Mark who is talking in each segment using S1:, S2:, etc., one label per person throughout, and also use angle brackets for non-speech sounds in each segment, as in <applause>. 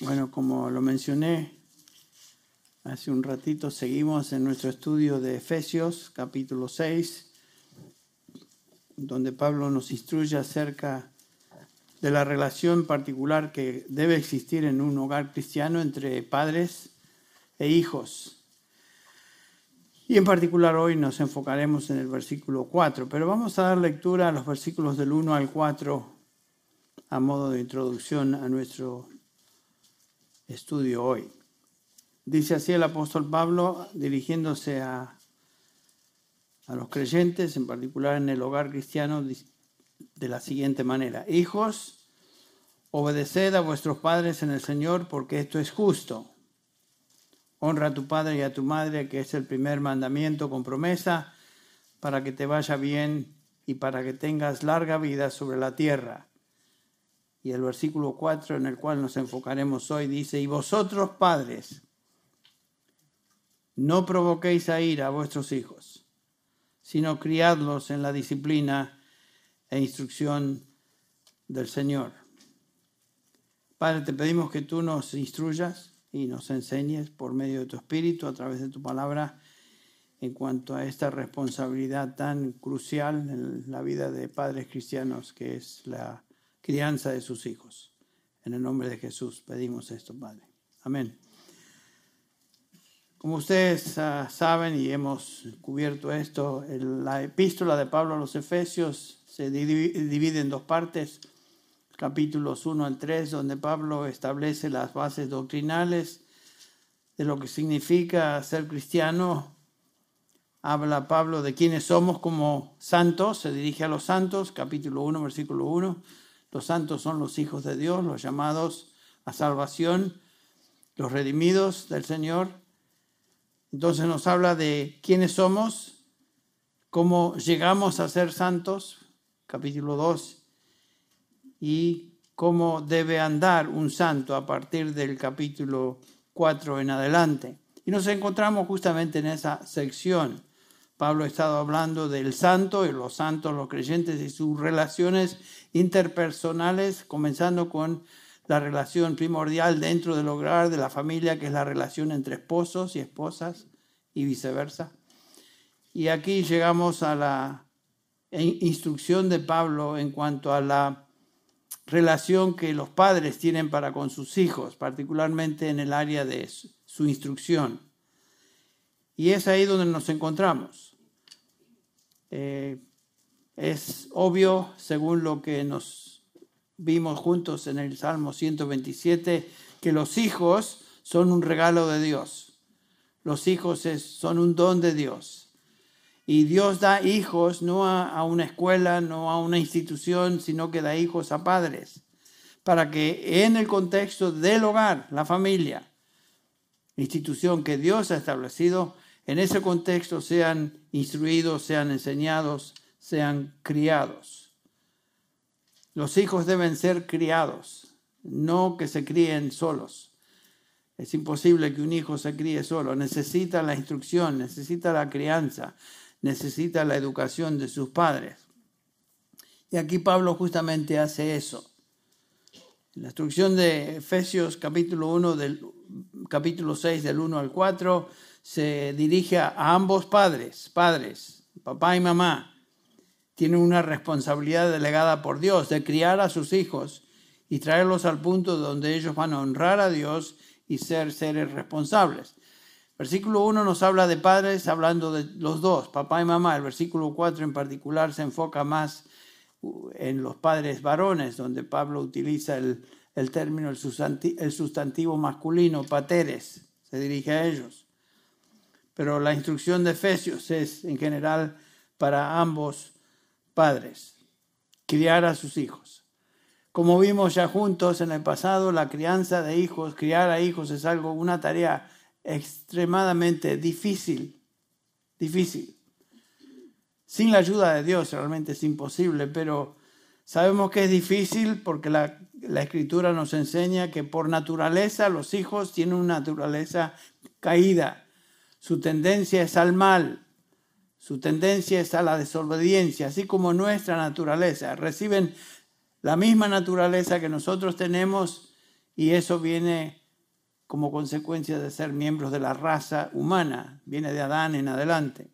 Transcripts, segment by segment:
S1: Bueno, como lo mencioné hace un ratito, seguimos en nuestro estudio de Efesios, capítulo 6, donde Pablo nos instruye acerca de la relación particular que debe existir en un hogar cristiano entre padres e hijos. Y en particular hoy nos enfocaremos en el versículo 4, pero vamos a dar lectura a los versículos del 1 al 4 a modo de introducción a nuestro estudio hoy. Dice así el apóstol Pablo dirigiéndose a, a los creyentes, en particular en el hogar cristiano, de la siguiente manera. Hijos, obedeced a vuestros padres en el Señor porque esto es justo. Honra a tu padre y a tu madre, que es el primer mandamiento con promesa, para que te vaya bien y para que tengas larga vida sobre la tierra. Y el versículo 4 en el cual nos enfocaremos hoy dice, y vosotros padres, no provoquéis a ir a vuestros hijos, sino criadlos en la disciplina e instrucción del Señor. Padre, te pedimos que tú nos instruyas y nos enseñes por medio de tu Espíritu, a través de tu palabra, en cuanto a esta responsabilidad tan crucial en la vida de padres cristianos, que es la crianza de sus hijos. En el nombre de Jesús pedimos esto, Padre. Amén. Como ustedes uh, saben y hemos cubierto esto, la epístola de Pablo a los Efesios se divide en dos partes, capítulos 1 al 3, donde Pablo establece las bases doctrinales de lo que significa ser cristiano. Habla Pablo de quiénes somos como santos, se dirige a los santos, capítulo 1, versículo 1 los santos son los hijos de Dios, los llamados a salvación, los redimidos del Señor. Entonces nos habla de quiénes somos, cómo llegamos a ser santos, capítulo 2, y cómo debe andar un santo a partir del capítulo 4 en adelante. Y nos encontramos justamente en esa sección Pablo ha estado hablando del santo y los santos, los creyentes y sus relaciones interpersonales, comenzando con la relación primordial dentro del hogar, de la familia, que es la relación entre esposos y esposas y viceversa. Y aquí llegamos a la instrucción de Pablo en cuanto a la relación que los padres tienen para con sus hijos, particularmente en el área de su instrucción. Y es ahí donde nos encontramos. Eh, es obvio, según lo que nos vimos juntos en el Salmo 127, que los hijos son un regalo de Dios. Los hijos son un don de Dios. Y Dios da hijos no a, una escuela, no a una institución, sino que da hijos a padres. Para que en el contexto del hogar, la familia, institución que Dios ha establecido, en ese contexto sean instruidos, sean enseñados, sean criados. Los hijos deben ser criados, no que se críen solos. Es imposible que un hijo se críe solo. Necesita la instrucción, necesita la crianza, necesita la educación de sus padres. Y aquí Pablo justamente hace eso. En la instrucción de Efesios capítulo 1 del capítulo 6 del 1 al 4 se dirige a ambos padres, padres, papá y mamá. Tienen una responsabilidad delegada por Dios de criar a sus hijos y traerlos al punto donde ellos van a honrar a Dios y ser seres responsables. Versículo 1 nos habla de padres hablando de los dos, papá y mamá. El versículo 4 en particular se enfoca más uh, en los padres varones, donde Pablo utiliza el, término, el sustantivo masculino, pateres, se dirige a ellos pero la instrucción de Efesios es en general para ambos padres, criar a sus hijos. Como vimos ya juntos en el pasado, la crianza de hijos, criar a hijos es algo, una tarea extremadamente difícil, difícil. Sin la ayuda de Dios realmente es imposible, pero sabemos que es difícil porque la, la escritura nos enseña que por naturaleza los hijos tienen una naturaleza caída su tendencia es al mal, su tendencia es a la desobediencia, así como nuestra naturaleza. Reciben la misma naturaleza que nosotros tenemos y eso viene como consecuencia de ser miembros de la raza humana, viene de Adán en adelante.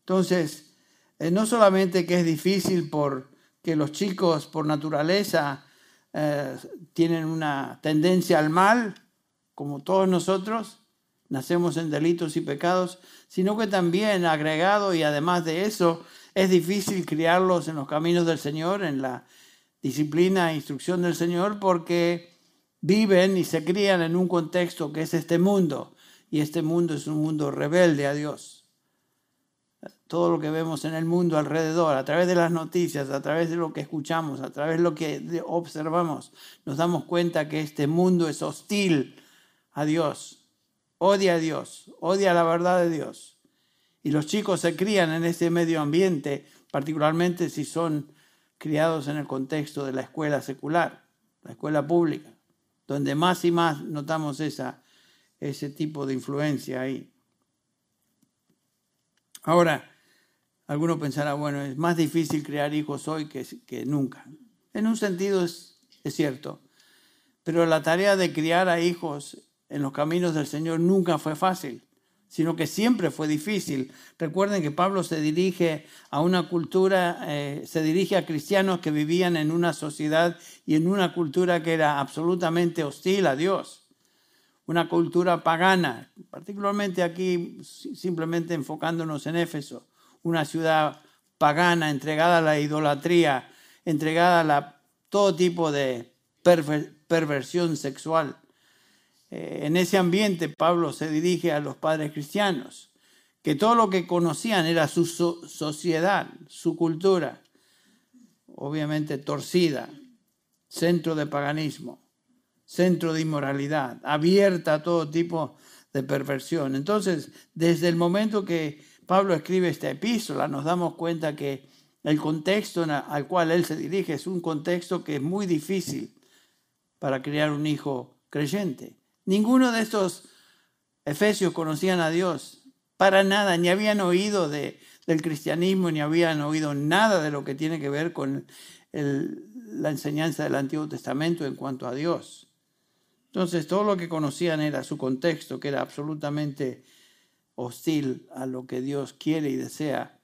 S1: Entonces, eh, no solamente que es difícil por que los chicos por naturaleza eh, tienen una tendencia al mal, como todos nosotros, nacemos en delitos y pecados, sino que también agregado y además de eso, es difícil criarlos en los caminos del Señor, en la disciplina e instrucción del Señor, porque viven y se crían en un contexto que es este mundo, y este mundo es un mundo rebelde a Dios. Todo lo que vemos en el mundo alrededor, a través de las noticias, a través de lo que escuchamos, a través de lo que observamos, nos damos cuenta que este mundo es hostil a Dios, odia a Dios, odia la verdad de Dios. Y los chicos se crían en este medio ambiente, particularmente si son criados en el contexto de la escuela secular, la escuela pública donde más y más notamos esa, ese tipo de influencia ahí. Ahora, alguno pensará, bueno, es más difícil crear hijos hoy que, que nunca. En un sentido es, es cierto, pero la tarea de criar a hijos en los caminos del Señor nunca fue fácil sino que siempre fue difícil. Recuerden que Pablo se dirige a una cultura, eh, se dirige a cristianos que vivían en una sociedad y en una cultura que era absolutamente hostil a Dios, una cultura pagana, particularmente aquí simplemente enfocándonos en Éfeso, una ciudad pagana entregada a la idolatría, entregada a todo tipo de perversión sexual. Eh, en ese ambiente Pablo se dirige a los padres cristianos, que todo lo que conocían era su sociedad, su cultura, obviamente torcida, centro de paganismo, centro de inmoralidad, abierta a todo tipo de perversión. Entonces, desde el momento que Pablo escribe esta epístola, nos damos cuenta que el contexto al cual él se dirige es un contexto que es muy difícil para criar un hijo creyente. Ninguno de estos efesios conocían a Dios para nada, ni habían oído de, del cristianismo, ni habían oído nada de lo que tiene que ver con la enseñanza del Antiguo Testamento en cuanto a Dios. Entonces, todo lo que conocían era su contexto, que era absolutamente hostil a lo que Dios quiere y desea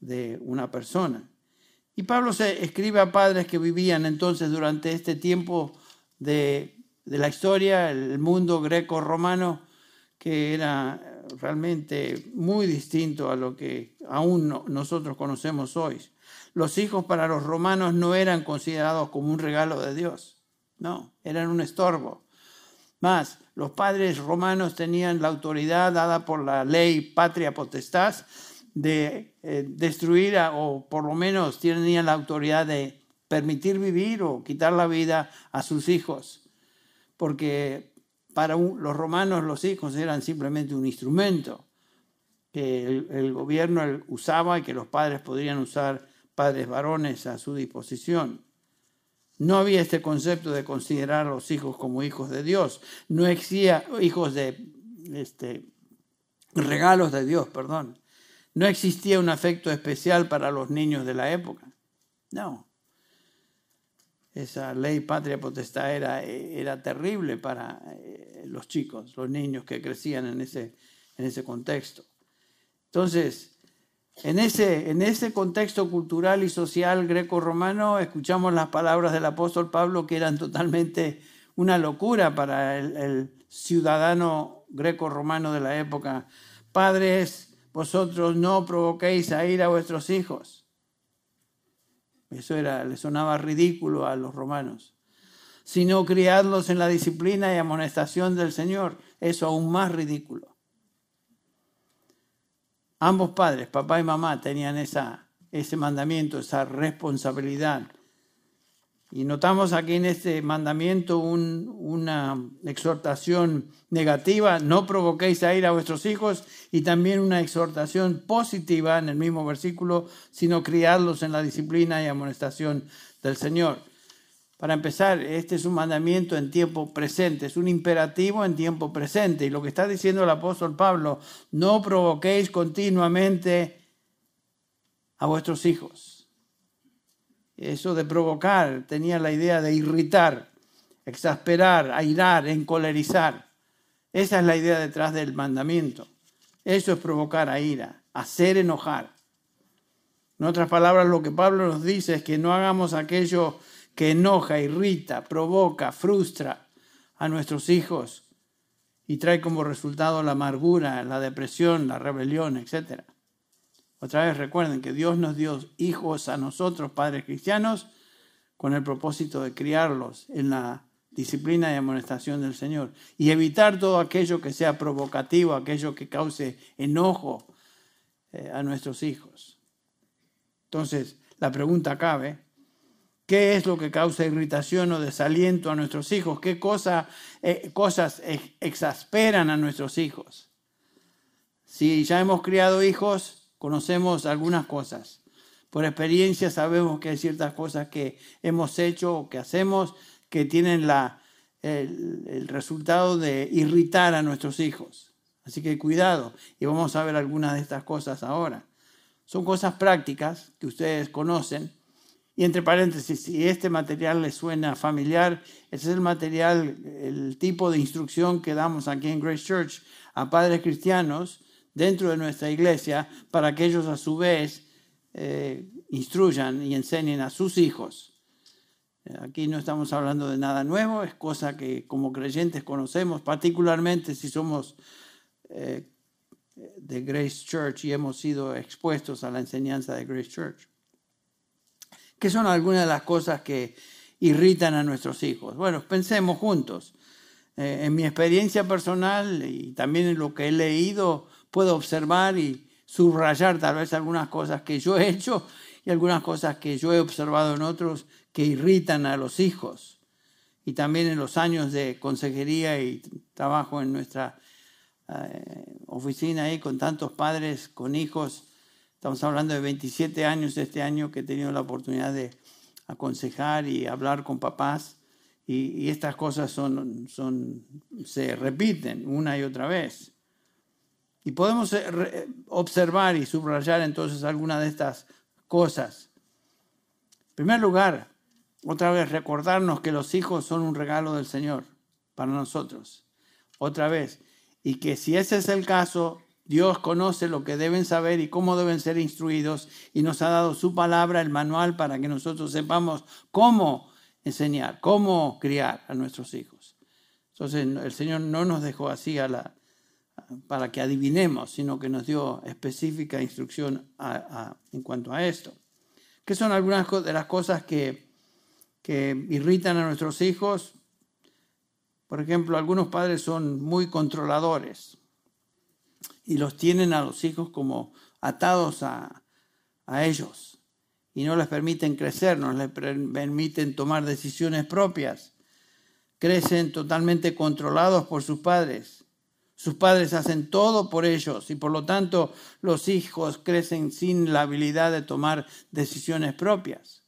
S1: de una persona. Y Pablo se escribe a padres que vivían entonces durante este tiempo de de la historia, el mundo greco-romano, que era realmente muy distinto a lo que aún nosotros conocemos hoy. Los hijos para los romanos no eran considerados como un regalo de Dios, no, eran un estorbo. Más, los padres romanos tenían la autoridad dada por la ley patria potestad de eh, destruir o por lo menos tenían la autoridad de permitir vivir o quitar la vida a sus hijos porque para los romanos los hijos eran simplemente un instrumento que el, gobierno usaba y que los padres podrían usar padres varones a su disposición. No había este concepto de considerar a los hijos como hijos de Dios. No existía hijos de este, regalos de Dios, perdón. No existía un afecto especial para los niños de la época. No esa ley patria potestad era, era terrible para eh, los chicos, los niños que crecían en ese, en ese contexto. Entonces, en ese, en ese contexto cultural y social greco-romano, escuchamos las palabras del apóstol Pablo que eran totalmente una locura para el, el ciudadano greco-romano de la época. Padres, vosotros no provoquéis a ir a vuestros hijos eso era, le sonaba ridículo a los romanos. Sino criarlos en la disciplina y amonestación del Señor. Eso aún más ridículo. Ambos padres, papá y mamá, tenían esa, ese mandamiento, esa responsabilidad y notamos aquí en este mandamiento una exhortación negativa, no provoquéis a ir a vuestros hijos, y también una exhortación positiva en el mismo versículo, sino criarlos en la disciplina y amonestación del Señor. Para empezar, este es un mandamiento en tiempo presente, es un imperativo en tiempo presente. Y lo que está diciendo el apóstol Pablo, no provoquéis continuamente a vuestros hijos eso de provocar, tenía la idea de irritar. exasperar, airar, encolerizar. Esa es la idea detrás del mandamiento. Eso es provocar a ira, hacer enojar. En otras palabras, lo que Pablo nos dice es que no hagamos aquello que enoja, irrita, provoca, frustra a nuestros hijos y trae como resultado la amargura, la depresión, la rebelión, etc. Otra vez recuerden que Dios nos dio hijos a nosotros, padres cristianos, con el propósito de criarlos en la disciplina y amonestación del Señor y evitar todo aquello que sea provocativo, aquello que cause enojo eh, a nuestros hijos. Entonces, la pregunta cabe, ¿qué es lo que causa irritación o desaliento a nuestros hijos? ¿Qué cosa, eh, cosas exasperan a nuestros hijos? Si ya hemos criado hijos, conocemos algunas cosas. Por experiencia sabemos que hay ciertas cosas que hemos hecho o que hacemos que tienen la, el, resultado de irritar a nuestros hijos. Así que cuidado y vamos a ver algunas de estas cosas ahora. Son cosas prácticas que ustedes conocen. Y entre paréntesis, si este material les suena familiar, ese es el material, el tipo de instrucción que damos aquí en Grace Church a padres cristianos dentro de nuestra iglesia para que ellos a su vez eh, instruyan y enseñen a sus hijos Aquí no estamos hablando de nada nuevo, es cosa que como creyentes conocemos, particularmente si somos eh, de Grace Church y hemos sido expuestos a la enseñanza de Grace Church. ¿Qué son algunas de las cosas que irritan a nuestros hijos? Bueno, pensemos juntos. Eh, en mi experiencia personal y también en lo que he leído, puedo observar y subrayar tal vez algunas cosas que yo he hecho y algunas cosas que yo he observado en otros que irritan a los hijos. Y también en los años de consejería y trabajo en nuestra eh, oficina ahí con tantos padres, con hijos. Estamos hablando de 27 años este año que he tenido la oportunidad de aconsejar y hablar con papás. Y, estas cosas son, son, se repiten una y otra vez. Y podemos eh, observar y subrayar entonces algunas de estas cosas. En primer lugar, otra vez, recordarnos que los hijos son un regalo del Señor para nosotros. Otra vez. Y que si ese es el caso, Dios conoce lo que deben saber y cómo deben ser instruidos y nos ha dado su palabra, el manual, para que nosotros sepamos cómo enseñar, cómo criar a nuestros hijos. Entonces el Señor no nos dejó así a la, para que adivinemos, sino que nos dio específica instrucción en cuanto a esto. ¿Qué son algunas de las cosas que que irritan a nuestros hijos. Por ejemplo, algunos padres son muy controladores y los tienen a los hijos como atados a, ellos y no les permiten crecer, no les permiten tomar decisiones propias. Crecen totalmente controlados por sus padres. Sus padres hacen todo por ellos y por lo tanto los hijos crecen sin la habilidad de tomar decisiones propias.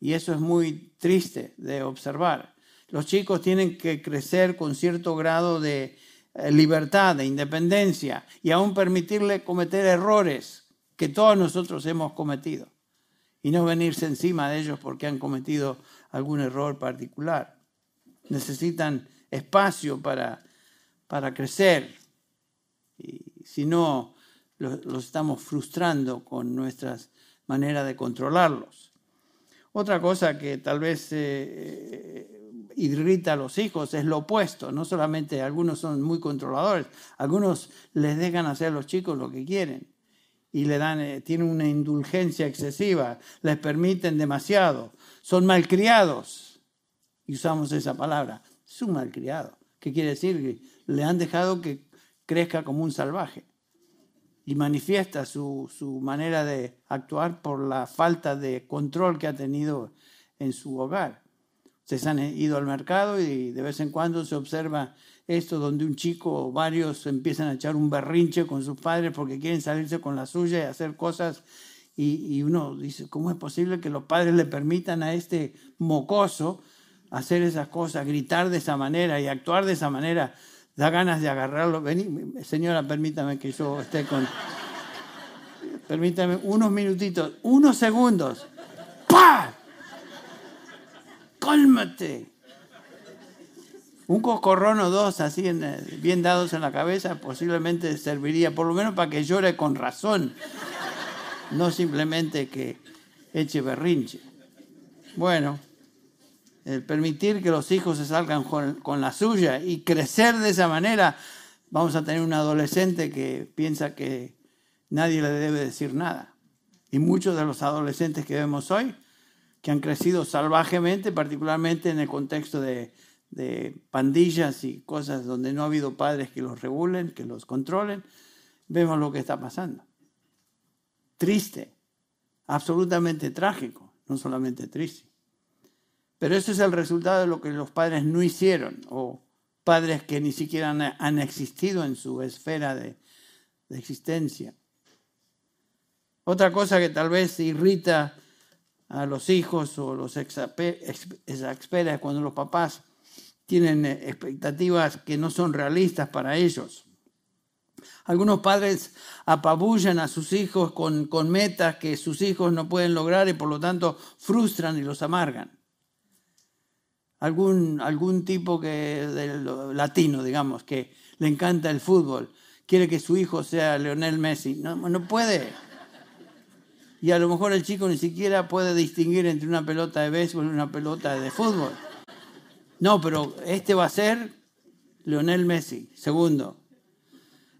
S1: Y eso es muy triste de observar. Los chicos tienen que crecer con cierto grado de eh, libertad, de independencia y aún permitirle cometer errores que todos nosotros hemos cometido y no venirse encima de ellos porque han cometido algún error particular. Necesitan espacio para, para crecer y si no, los estamos frustrando con nuestras maneras de controlarlos. Otra cosa que tal vez eh, eh, irrita a los hijos es lo opuesto. No solamente algunos son muy controladores, algunos les dejan hacer a los chicos lo que quieren y le dan, eh, tienen una indulgencia excesiva, les permiten demasiado, son malcriados. Y usamos esa palabra, es un malcriado. ¿Qué quiere decir? Le han dejado que crezca como un salvaje y manifiesta su, manera de actuar por la falta de control que ha tenido en su hogar. Ustedes han ido al mercado y de vez en cuando se observa esto donde un chico o varios empiezan a echar un berrinche con sus padres porque quieren salirse con la suya y hacer cosas y, y uno dice, ¿cómo es posible que los padres le permitan a este mocoso hacer esas cosas, gritar de esa manera y actuar de esa manera? Da ganas de agarrarlo. Vení, señora, permítame que yo esté con... Permítame unos minutitos, unos segundos. ¡Pah! ¡Cálmate! Un coscorrón o dos así bien dados en la cabeza posiblemente serviría, por lo menos para que llore con razón, no simplemente que eche berrinche. Bueno, el permitir que los hijos se salgan con, la suya y crecer de esa manera, vamos a tener un adolescente que piensa que nadie le debe decir nada. Y muchos de los adolescentes que vemos hoy, que han crecido salvajemente, particularmente en el contexto de, de pandillas y cosas donde no ha habido padres que los regulen, que los controlen, vemos lo que está pasando. Triste, absolutamente trágico, no solamente triste. Pero eso es el resultado de lo que los padres no hicieron, o padres que ni siquiera han, existido en su esfera de, existencia. Otra cosa que tal vez irrita a los hijos o los exasperas cuando los papás tienen expectativas que no son realistas para ellos. Algunos padres apabullan a sus hijos con, metas que sus hijos no pueden lograr y por lo tanto frustran y los amargan algún, algún tipo que, latino, digamos, que le encanta el fútbol, quiere que su hijo sea Leonel Messi. No, no puede. Y a lo mejor el chico ni siquiera puede distinguir entre una pelota de béisbol y una pelota de fútbol. No, pero este va a ser Leonel Messi. Segundo,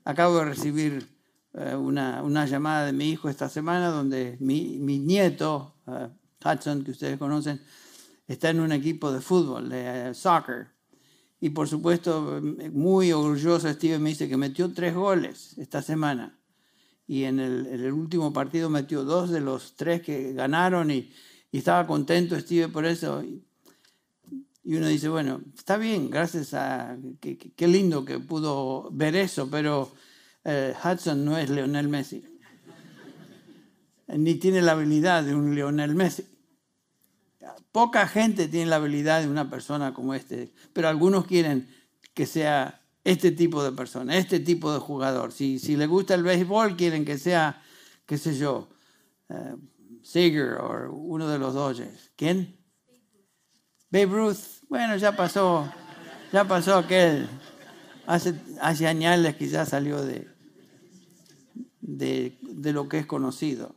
S1: acabo de recibir eh, una, llamada de mi hijo esta semana donde mi, nieto, eh, Hudson, que ustedes conocen, está en un equipo de fútbol, de eh, soccer. Y por supuesto, muy orgulloso Steven me dice que metió tres goles esta semana. Y en el, último partido metió dos de los tres que ganaron y, estaba contento Steven por eso. Y uno dice, bueno, está bien, gracias a... Qué, lindo que pudo ver eso, pero eh, Hudson no es Leonel Messi. Ni tiene la habilidad de un Leonel Messi. Poca gente tiene la habilidad de una persona como este, pero algunos quieren que sea este tipo de persona, este tipo de jugador. Si, si le gusta el béisbol, quieren que sea, qué sé yo, uh, Seager o uno de los Dodgers. ¿Quién? Babe Ruth. Bueno, ya pasó, ya pasó aquel. Hace, hace años quizás salió de, de lo que es conocido.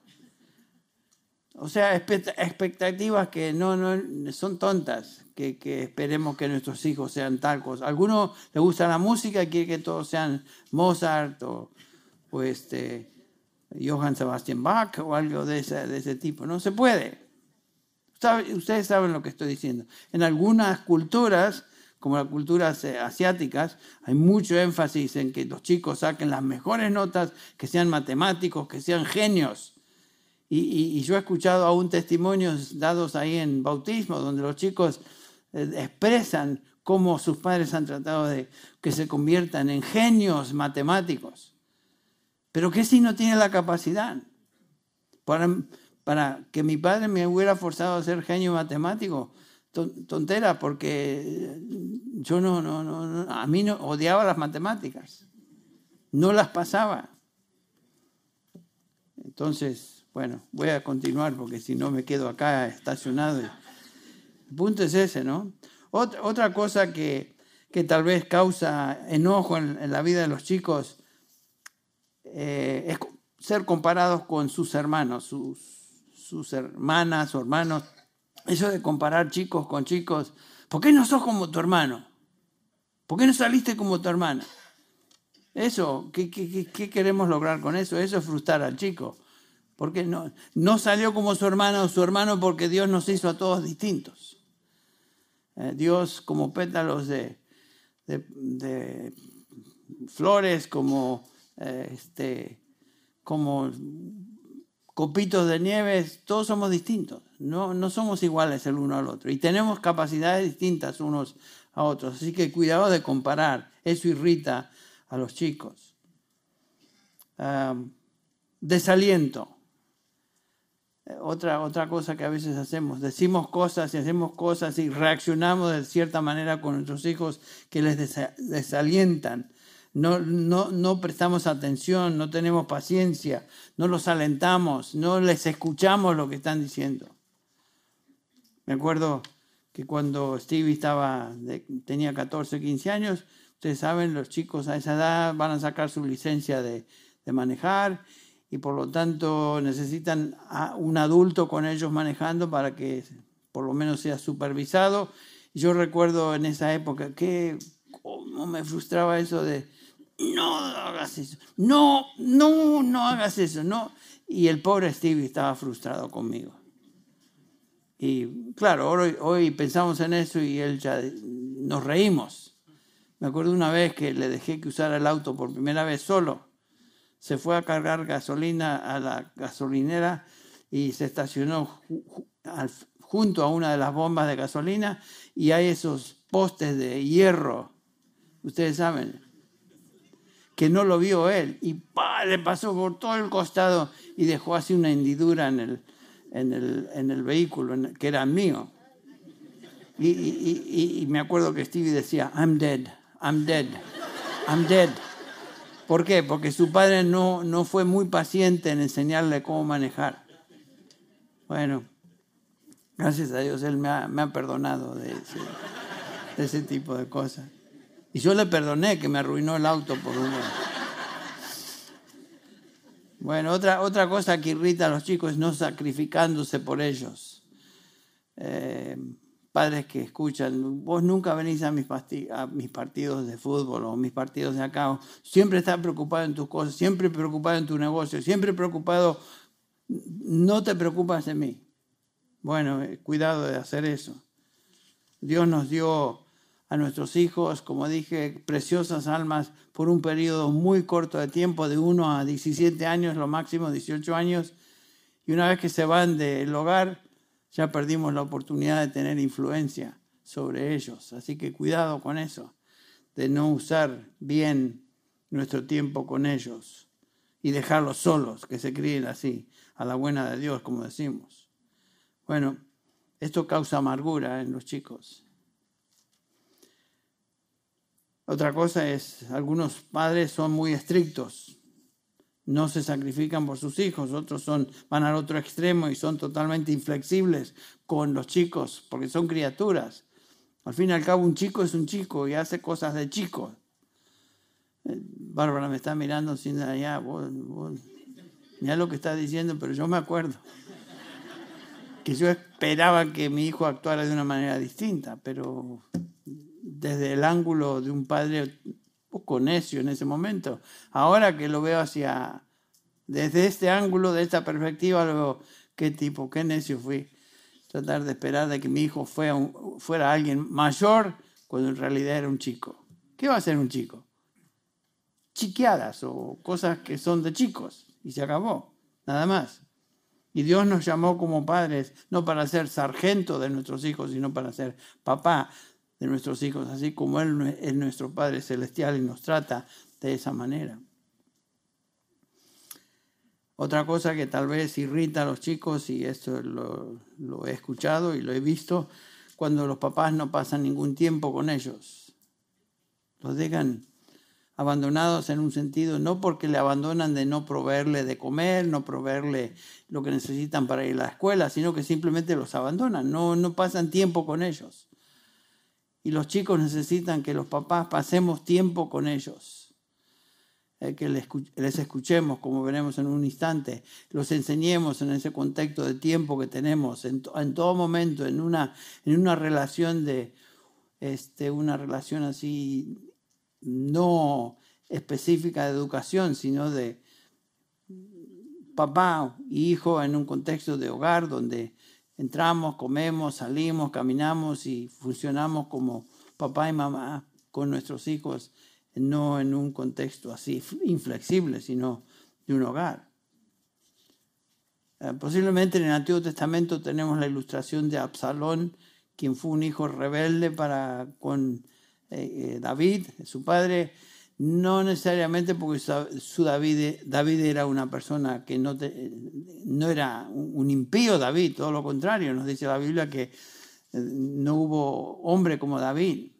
S1: O sea, expectativas que no, no son tontas, que, esperemos que nuestros hijos sean tal cosa. algunos les gusta la música y quieren que todos sean Mozart o, este, Johann Sebastian Bach o algo de ese, de ese tipo. No se puede. Ustedes saben lo que estoy diciendo. En algunas culturas, como las culturas eh, asiáticas, hay mucho énfasis en que los chicos saquen las mejores notas, que sean matemáticos, que sean genios. Y, yo he escuchado aún testimonios dados ahí en bautismo, donde los chicos eh, expresan cómo sus padres han tratado de que se conviertan en genios matemáticos. Pero ¿qué si no tiene la capacidad? Para, para que mi padre me hubiera forzado a ser genio matemático, tontera, porque yo no, no, no, a mí no odiaba las matemáticas, no las pasaba. Entonces, bueno, voy a continuar porque si no me quedo acá estacionado. El punto es ese, ¿no? Otra, cosa que, tal vez causa enojo en, la vida de los chicos eh, es ser comparados con sus hermanos, sus, sus hermanas o hermanos. Eso de comparar chicos con chicos. ¿Por qué no sos como tu hermano? ¿Por qué no saliste como tu hermana? Eso, ¿qué, qué queremos lograr con eso? Eso es frustrar al chico. Porque no, no salió como su hermano o su hermano porque Dios nos hizo a todos distintos. Eh, Dios como pétalos de, de, flores, como, eh, este, como copitos de nieve, todos somos distintos. No, no somos iguales el uno al otro. Y tenemos capacidades distintas unos a otros. Así que cuidado de comparar. Eso irrita a los chicos. Ah, desaliento. Otra, otra cosa que a veces hacemos, decimos cosas y hacemos cosas y reaccionamos de cierta manera con nuestros hijos que les desalientan. No, no, no prestamos atención, no tenemos paciencia, no los alentamos, no les escuchamos lo que están diciendo. Me acuerdo que cuando Stevie estaba tenía 14, 15 años, ustedes saben, los chicos a esa edad van a sacar su licencia de, de manejar y por lo tanto necesitan a un adulto con ellos manejando para que por lo menos sea supervisado. Yo recuerdo en esa época que cómo me frustraba eso de no hagas eso, no, no, no hagas eso, no. Y el pobre Stevie estaba frustrado conmigo. Y claro, hoy, hoy pensamos en eso y él ya nos reímos. Me acuerdo una vez que le dejé que usara el auto por primera vez solo. Se fue a cargar gasolina a la gasolinera y se estacionó junto a una de las bombas de gasolina y hay esos postes de hierro, ustedes saben, que no lo vio él y le pasó por todo el costado y dejó así una hendidura en el, en el, en el vehículo, que era mío. Y, y, me acuerdo que Stevie decía, I'm dead, I'm dead, I'm dead. ¿Por qué? Porque su padre no, no fue muy paciente en enseñarle cómo manejar. Bueno, gracias a Dios Él me ha, perdonado de ese, de ese tipo de cosas. Y yo le perdoné que me arruinó el auto por un bueno, otra, otra cosa que irrita a los chicos es no sacrificándose por ellos. Eh, padres que escuchan, vos nunca venís a mis, partidos de fútbol o mis partidos de acá, siempre estás preocupado en tus cosas, siempre preocupado en tu negocio, siempre preocupado, no te preocupas de mí. Bueno, eh, cuidado de hacer eso. Dios nos dio a nuestros hijos, como dije, preciosas almas por un periodo muy corto de tiempo, de 1 a 17 años, lo máximo 18 años, y una vez que se van del hogar, ya perdimos la oportunidad de tener influencia sobre ellos. Así que cuidado con eso, de no usar bien nuestro tiempo con ellos y dejarlos solos, que se críen así, a la buena de Dios, como decimos. Bueno, esto causa amargura en los chicos. Otra cosa es, algunos padres son muy estrictos, no se sacrifican por sus hijos, otros son, van al otro extremo y son totalmente inflexibles con los chicos, porque son criaturas. Al fin y al cabo, un chico es un chico y hace cosas de chico. Eh, Bárbara me está mirando sin allá, vos, mira lo que está diciendo, pero yo me acuerdo que yo esperaba que mi hijo actuara de una manera distinta, pero desde el ángulo de un padre poco necio en ese momento. Ahora que lo veo hacia, desde este ángulo, de esta perspectiva, lo qué tipo, qué necio fui. Tratar de esperar de que mi hijo fuera, fuera alguien mayor cuando en realidad era un chico. ¿Qué va a ser un chico? Chiqueadas o cosas que son de chicos y se acabó, nada más. Y Dios nos llamó como padres no para ser sargento de nuestros hijos, sino para ser papá de nuestros hijos, así como Él es nuestro Padre Celestial y nos trata de esa manera. Otra cosa que tal vez irrita a los chicos, y esto lo, he escuchado y lo he visto, cuando los papás no pasan ningún tiempo con ellos. Los dejan abandonados en un sentido, no porque le abandonan de no proveerle de comer, no proveerle lo que necesitan para ir a la escuela, sino que simplemente los abandonan, no, no pasan tiempo con ellos. Y los chicos necesitan que los papás pasemos tiempo con ellos, eh, que les escuchemos, como veremos en un instante, los enseñemos en ese contexto de tiempo que tenemos, en, todo momento, en una, en una relación de, este, una relación así, no específica de educación, sino de papá y hijo en un contexto de hogar donde Entramos, comemos, salimos, caminamos y funcionamos como papá y mamá con nuestros hijos, no en un contexto así inflexible, sino de un hogar. Eh, posiblemente en el Antiguo Testamento tenemos la ilustración de Absalón, quien fue un hijo rebelde para con eh, eh, David, su padre, no necesariamente porque su David, David era una persona que no, no era un impío David, todo lo contrario, nos dice la Biblia que eh, no hubo hombre como David,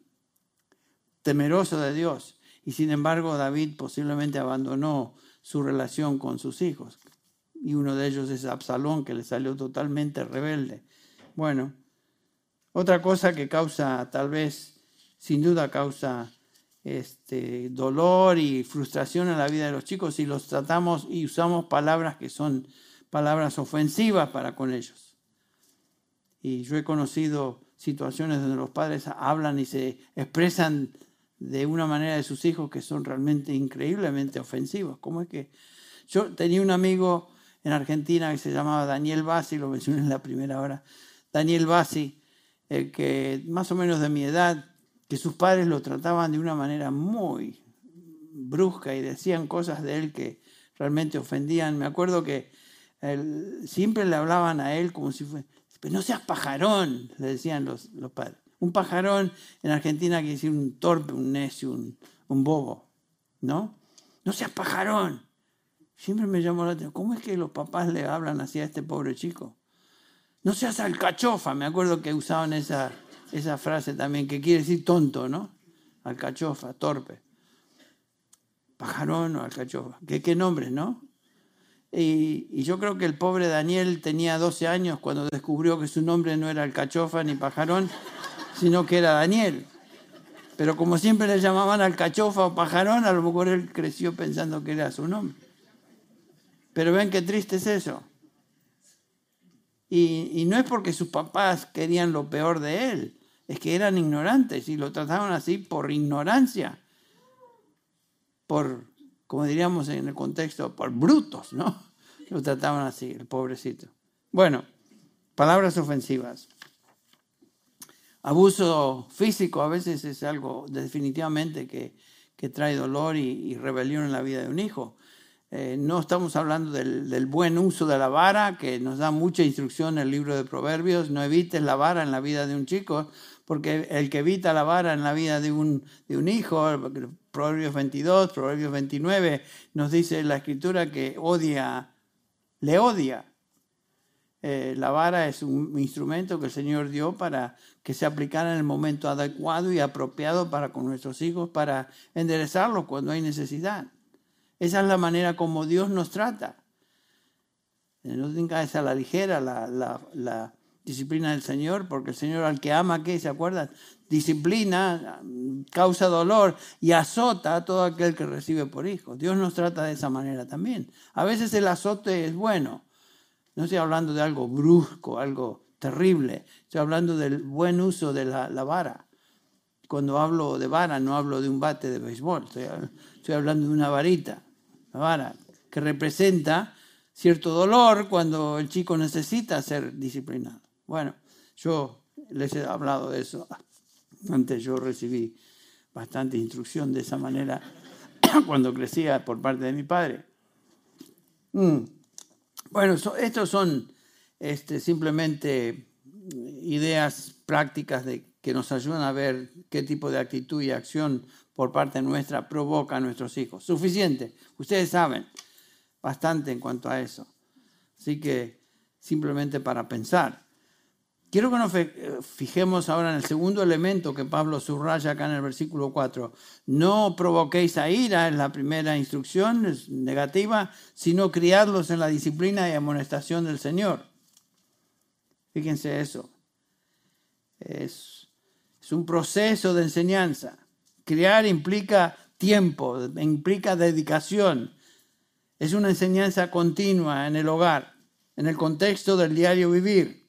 S1: temeroso de Dios, y sin embargo David posiblemente abandonó su relación con sus hijos, y uno de ellos es Absalón, que le salió totalmente rebelde. Bueno, Otra cosa que causa, tal vez, sin duda causa este, dolor y frustración en la vida de los chicos si los tratamos y usamos palabras que son palabras ofensivas para con ellos. Y yo he conocido situaciones donde los padres hablan y se expresan de una manera de sus hijos que son realmente increíblemente ofensivos. ¿Cómo es que yo tenía un amigo en Argentina que se llamaba Daniel Bassi, lo mencioné en la primera hora, Daniel Bassi, el que más o menos de mi edad, que sus padres lo trataban de una manera muy brusca y decían cosas de él que realmente ofendían. Me acuerdo que siempre le hablaban a él como si fuera, no seas pajarón, le decían los, los padres. Un pajarón en Argentina quiere decir un torpe, un necio, un, un bobo, ¿no? No seas pajarón. Siempre me llamó la atención, ¿cómo es que los papás le hablan así a este pobre chico? No seas alcachofa, me acuerdo que usaban esa, esa frase también, que quiere decir tonto, ¿no? Alcachofa, torpe. Pajarón o alcachofa. ¿Qué, qué nombres, no? Y, y, yo creo que el pobre Daniel tenía 12 años cuando descubrió que su nombre no era alcachofa ni pajarón, sino que era Daniel. Pero como siempre le llamaban alcachofa o pajarón, a lo mejor él creció pensando que era su nombre. Pero ven qué triste es eso. Y, no es porque sus papás querían lo peor de él, es que eran ignorantes y lo trataban así por ignorancia, por, como diríamos en el contexto, por brutos, ¿no? <laughs> Lo trataban así, el pobrecito. Bueno, palabras ofensivas. Abuso físico a veces es algo definitivamente que, que trae dolor y, rebelión en la vida de un hijo. Eh, no estamos hablando del, buen uso de la vara, que nos da mucha instrucción en el libro de Proverbios. No evites la vara en la vida de un chico, porque el que evita la vara en la vida de un, de un hijo, Proverbios 22, Proverbios 29, nos dice la escritura que odia, le odia. Eh, la vara es un instrumento que el Señor dio para que se aplicara en el momento adecuado y apropiado para con nuestros hijos, para enderezarlos cuando hay necesidad. Esa es la manera como Dios nos trata. No tengas a la ligera la, disciplina del Señor, porque el Señor al que ama, ¿qué? ¿Se acuerdan? Disciplina, causa dolor y azota a todo aquel que recibe por hijo. Dios nos trata de esa manera también. A veces el azote es bueno. No estoy hablando de algo brusco, algo terrible. Estoy hablando del buen uso de la, vara. Cuando hablo de vara, no hablo de un bate de béisbol. Estoy hablando de una varita, que representa cierto dolor cuando el chico necesita ser disciplinado. Bueno, yo les he hablado de eso. Antes yo recibí bastante instrucción de esa manera <coughs> cuando crecía por parte de mi padre. Mm. Bueno, so, estos son este, simplemente ideas prácticas de, que nos ayudan a ver qué tipo de actitud y acción por parte nuestra provoca a nuestros hijos. Suficiente. Ustedes saben bastante en cuanto a eso. Así que simplemente para pensar. Quiero que nos fijemos ahora en el segundo elemento que Pablo subraya acá en el versículo 4. No provoquéis a ira, es la primera instrucción, es negativa, sino criadlos en la disciplina y amonestación del Señor. Fíjense eso. Es, es un proceso de enseñanza. Criar implica tiempo, implica dedicación. Es una enseñanza continua en el hogar, en el contexto del diario vivir.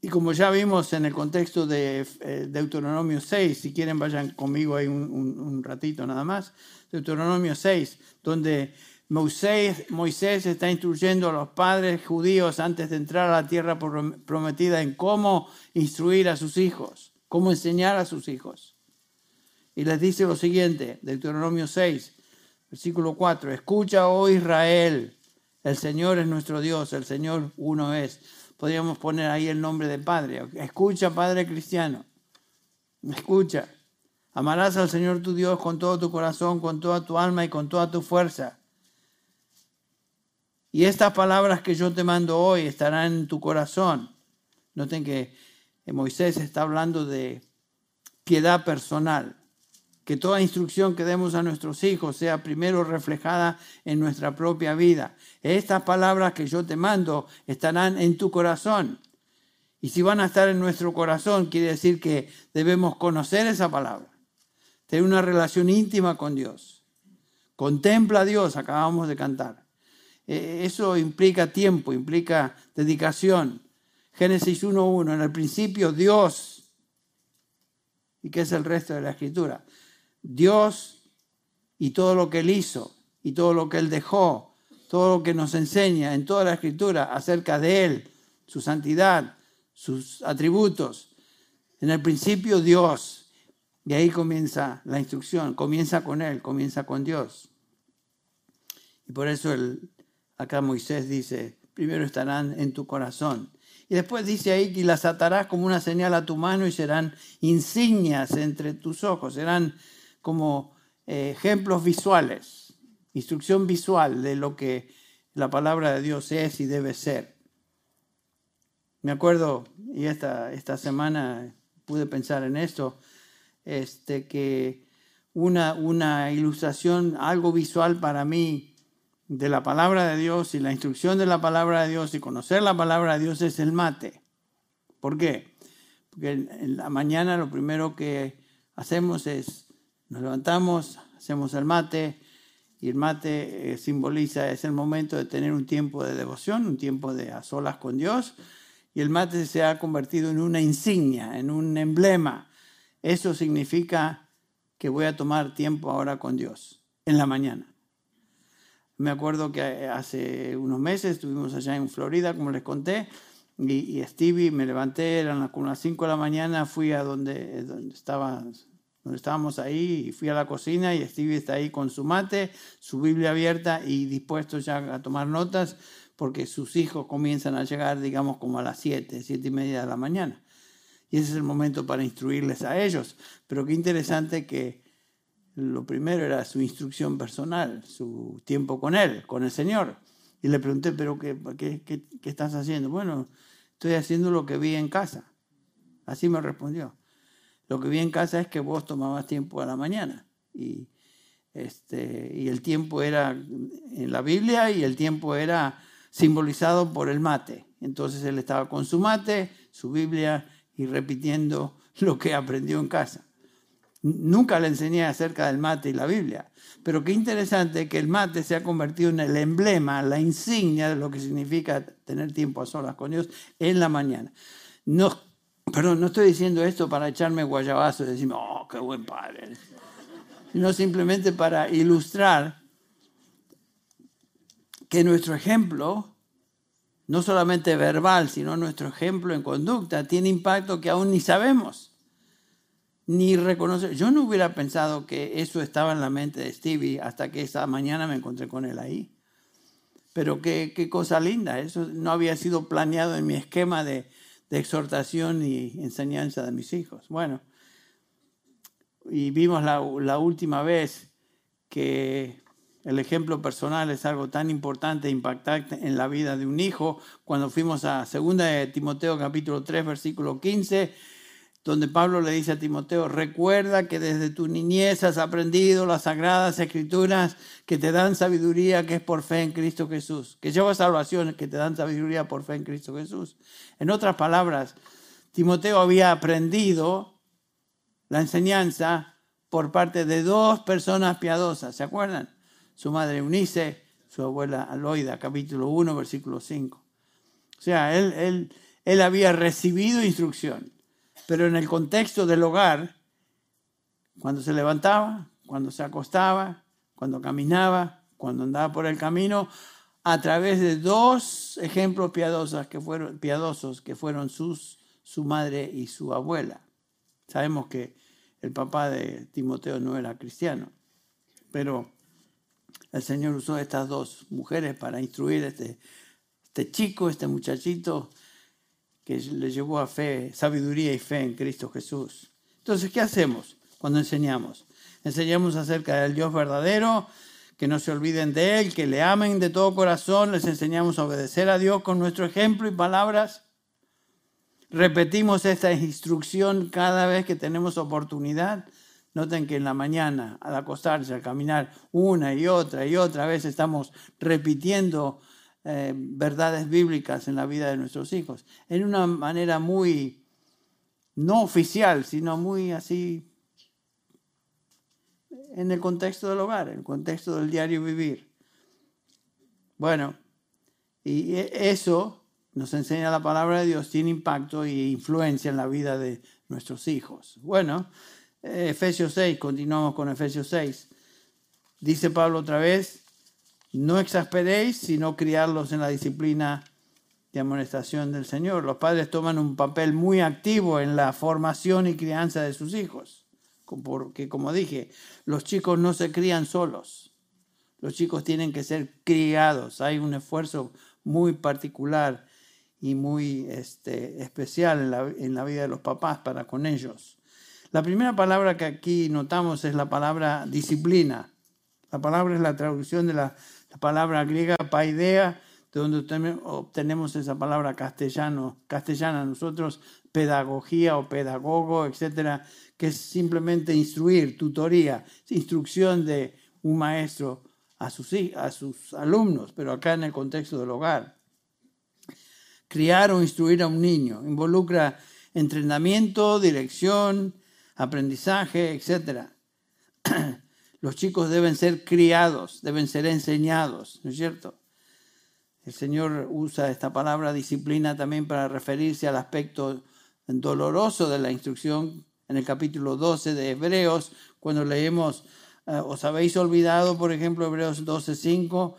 S1: Y como ya vimos en el contexto de eh, Deuteronomio 6, si quieren vayan conmigo ahí un, ratito nada más, Deuteronomio 6, donde Moisés está instruyendo a los padres judíos antes de entrar a la tierra prometida en cómo instruir a sus hijos, cómo enseñar a sus hijos. Y les dice lo siguiente, Deuteronomio 6, versículo 4, escucha, oh Israel, el Señor es nuestro Dios, el Señor uno es podríamos poner ahí el nombre de Padre. Escucha, Padre cristiano. Escucha. Amarás al Señor tu Dios con todo tu corazón, con toda tu alma y con toda tu fuerza. Y estas palabras que yo te mando hoy estarán en tu corazón. Noten que Moisés está hablando de piedad personal que toda instrucción que demos a nuestros hijos sea primero reflejada en nuestra propia vida. Estas palabras que yo te mando estarán en tu corazón Y si van a estar en nuestro corazón, quiere decir que debemos conocer esa palabra, tener una relación íntima con Dios. Contempla a Dios, acabamos de cantar. E, eso implica tiempo, implica dedicación. Génesis 1.1, en el principio Dios, ¿y qué es el resto de la escritura? Dios y todo lo que Él hizo y todo lo que Él dejó, todo lo que nos enseña en toda la escritura acerca de Él, su santidad, sus atributos. En el principio Dios, y ahí comienza la instrucción, comienza con Él, comienza con Dios. Y por eso el, acá Moisés dice, primero estarán en tu corazón. Y después dice ahí que las atarás como una señal a tu mano y serán insignias entre tus ojos, serán como eh, ejemplos visuales, instrucción visual de lo que la palabra de Dios es y debe ser. Me acuerdo, y esta, esta semana pude pensar en esto, este, que una, una ilustración, algo visual para mí de la palabra de Dios y la instrucción de la palabra de Dios y conocer la palabra de Dios es el mate. ¿Por qué? Porque en la mañana lo primero que hacemos es nos levantamos, hacemos el mate y el mate eh, simboliza, es el momento de tener un tiempo de devoción, un tiempo de a solas con Dios y el mate se ha convertido en una insignia, en un emblema. Eso significa que voy a tomar tiempo ahora con Dios en la mañana. Me acuerdo que hace unos meses estuvimos allá en Florida, como les conté, y, Stevie me levanté, eran como las 5 de la mañana, fui a donde, donde estaba estábamos ahí y fui a la cocina y Stevie está ahí con su mate, su Biblia abierta y dispuesto ya a tomar notas porque sus hijos comienzan a llegar, digamos, como a las 7, 7 y media de la mañana. Y ese es el momento para instruirles a ellos. Pero qué interesante que lo primero era su instrucción personal, su tiempo con Él, con el Señor. Y le pregunté, pero qué, qué, qué estás haciendo? Bueno, estoy haciendo lo que vi en casa. Así me respondió. Lo que vi en casa es que vos tomabas tiempo a la mañana y, este, y el tiempo era en la Biblia y el tiempo era simbolizado por el mate. Entonces él estaba con su mate, su Biblia y repitiendo <laughs> lo que aprendió en casa. Nunca le enseñé acerca del mate y la Biblia, pero qué interesante que el mate se ha convertido en el emblema, la insignia de lo que significa tener tiempo a solas con Dios en la mañana. No Perdón, no estoy diciendo esto para echarme guayabazo y decirme, oh, qué buen padre. Sino simplemente para ilustrar que nuestro ejemplo, no solamente verbal, sino nuestro ejemplo en conducta, tiene impacto que aún ni sabemos, ni reconocer. Yo no hubiera pensado que eso estaba en la mente de Stevie hasta que esa mañana me encontré con él ahí. Pero qué, qué cosa linda, eso no había sido planeado en mi esquema de, de exhortación y enseñanza de mis hijos. Bueno, y vimos la, última vez que el ejemplo personal es algo tan importante e impactante en la vida de un hijo. Cuando fuimos a 2 de Timoteo capítulo 3 versículo 15, donde Pablo le dice a Timoteo, recuerda que desde tu niñez has aprendido las sagradas escrituras que te dan sabiduría que es por fe en Cristo Jesús, que lleva salvación, que te dan sabiduría por fe en Cristo Jesús. En otras palabras, Timoteo había aprendido la enseñanza por parte de dos personas piadosas, ¿se acuerdan? Su madre Eunice, su abuela Aloida, capítulo 1, versículo 5. O sea, él, él, él había recibido instrucción pero en el contexto del hogar, cuando se levantaba, cuando se acostaba, cuando caminaba, cuando andaba por el camino, a través de dos ejemplos piadosos que fueron, piadosos que fueron sus, su madre y su abuela. Sabemos que el papá de Timoteo no era cristiano, pero el Señor usó estas dos mujeres para instruir a este, este chico, este muchachito, que le llevó a fe, sabiduría y fe en Cristo Jesús. Entonces, ¿qué hacemos cuando enseñamos? Enseñamos acerca del Dios verdadero, que no se olviden de Él, que le amen de todo corazón, les enseñamos a obedecer a Dios con nuestro ejemplo y palabras. Repetimos esta instrucción cada vez que tenemos oportunidad. Noten que en la mañana, al acostarse, al caminar, una y otra y otra vez estamos repitiendo eh, verdades bíblicas en la vida de nuestros hijos, en una manera muy, no oficial, sino muy así, en el contexto del hogar, en el contexto del diario vivir. Bueno, y e, eso nos enseña la palabra de Dios, tiene impacto e influencia en la vida de nuestros hijos. Bueno, Efesios 6, continuamos con Efesios 6. Dice Pablo otra vez, no exasperéis, sino criarlos en la disciplina de amonestación del Señor. Los padres toman un papel muy activo en la formación y crianza de sus hijos, porque como dije, los chicos no se crían solos, los chicos tienen que ser criados, hay un esfuerzo muy particular y muy este, especial en la, en la vida de los papás para con ellos. La primera palabra que aquí notamos es la palabra disciplina. La palabra es la traducción de la, palabra griega paidea, de donde obtenemos esa palabra castellano, castellana nosotros, pedagogía o pedagogo, etcétera, que es simplemente instruir, tutoría, instrucción de un maestro a sus, a sus alumnos, pero acá en el contexto del hogar. Criar o instruir a un niño involucra entrenamiento, dirección, aprendizaje, etc. Los chicos deben ser criados, deben ser enseñados, ¿no es cierto? El Señor usa esta palabra disciplina también para referirse al aspecto doloroso de la instrucción en el capítulo 12 de Hebreos, cuando leemos, eh, os habéis olvidado, por ejemplo, Hebreos 12.5,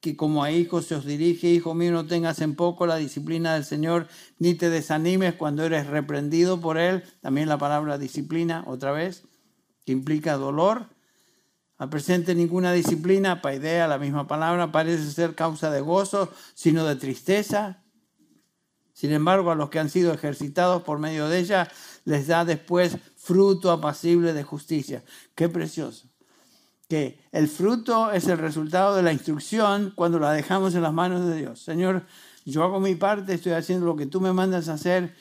S1: que como a hijos se os dirige, hijo mío, no tengas en poco la disciplina del Señor, ni te desanimes cuando eres reprendido por Él. También la palabra disciplina, otra vez, que implica dolor. Al presente ninguna disciplina, paidea, la misma palabra, parece ser causa de gozo, sino de tristeza. Sin embargo, a los que han sido ejercitados por medio de ella, les da después fruto apacible de justicia. Qué precioso que el fruto es el resultado de la instrucción cuando la dejamos en las manos de Dios. Señor, yo hago mi parte, estoy haciendo lo que tú me mandas hacer,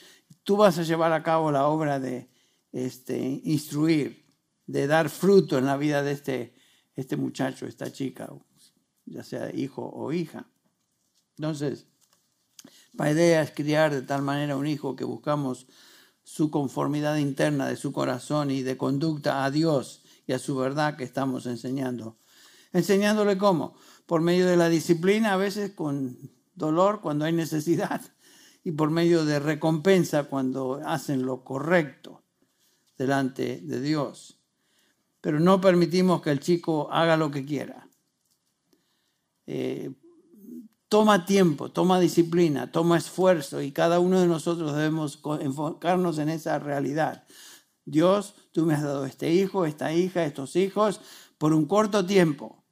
S1: tú vas a llevar a cabo la obra de este, instruir, de dar fruto en la vida de este, este muchacho, esta chica, ya sea hijo o hija. Entonces, la idea es criar de tal manera un hijo que buscamos su conformidad interna de su corazón y de conducta a Dios y a su verdad que estamos enseñando. Enseñándole cómo? Por medio de la disciplina, a veces con dolor cuando hay necesidad, y por medio de recompensa cuando hacen lo correcto delante de Dios. Pero no permitimos que el chico haga lo que quiera. Eh, toma tiempo, toma disciplina, toma esfuerzo y cada uno de nosotros debemos enfocarnos en esa realidad. Dios, tú me has dado este hijo, esta hija, estos hijos, por un corto tiempo,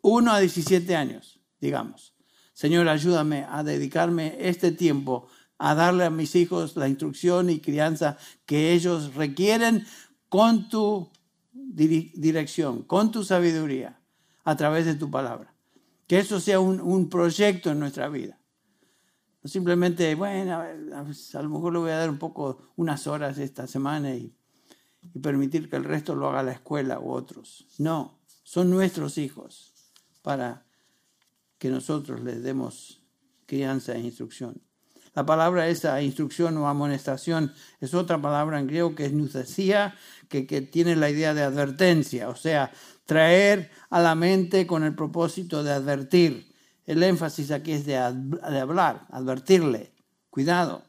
S1: uno a 17 años, digamos. Señor, ayúdame a dedicarme este tiempo a darle a mis hijos la instrucción y crianza que ellos requieren con tu dirección, con tu sabiduría, a través de tu palabra. Que eso sea un, un proyecto en nuestra vida. No simplemente, bueno, a lo mejor le voy a dar un poco, unas horas esta semana y, permitir que el resto lo haga la escuela u otros. No, son nuestros hijos para que nosotros les demos crianza e instrucción. La palabra esa, instrucción o amonestación, es otra palabra en griego que es nucesía, que, tiene la idea de advertencia, o sea, traer a la mente con el propósito de advertir, el énfasis aquí es de, hablar, advertirle, cuidado.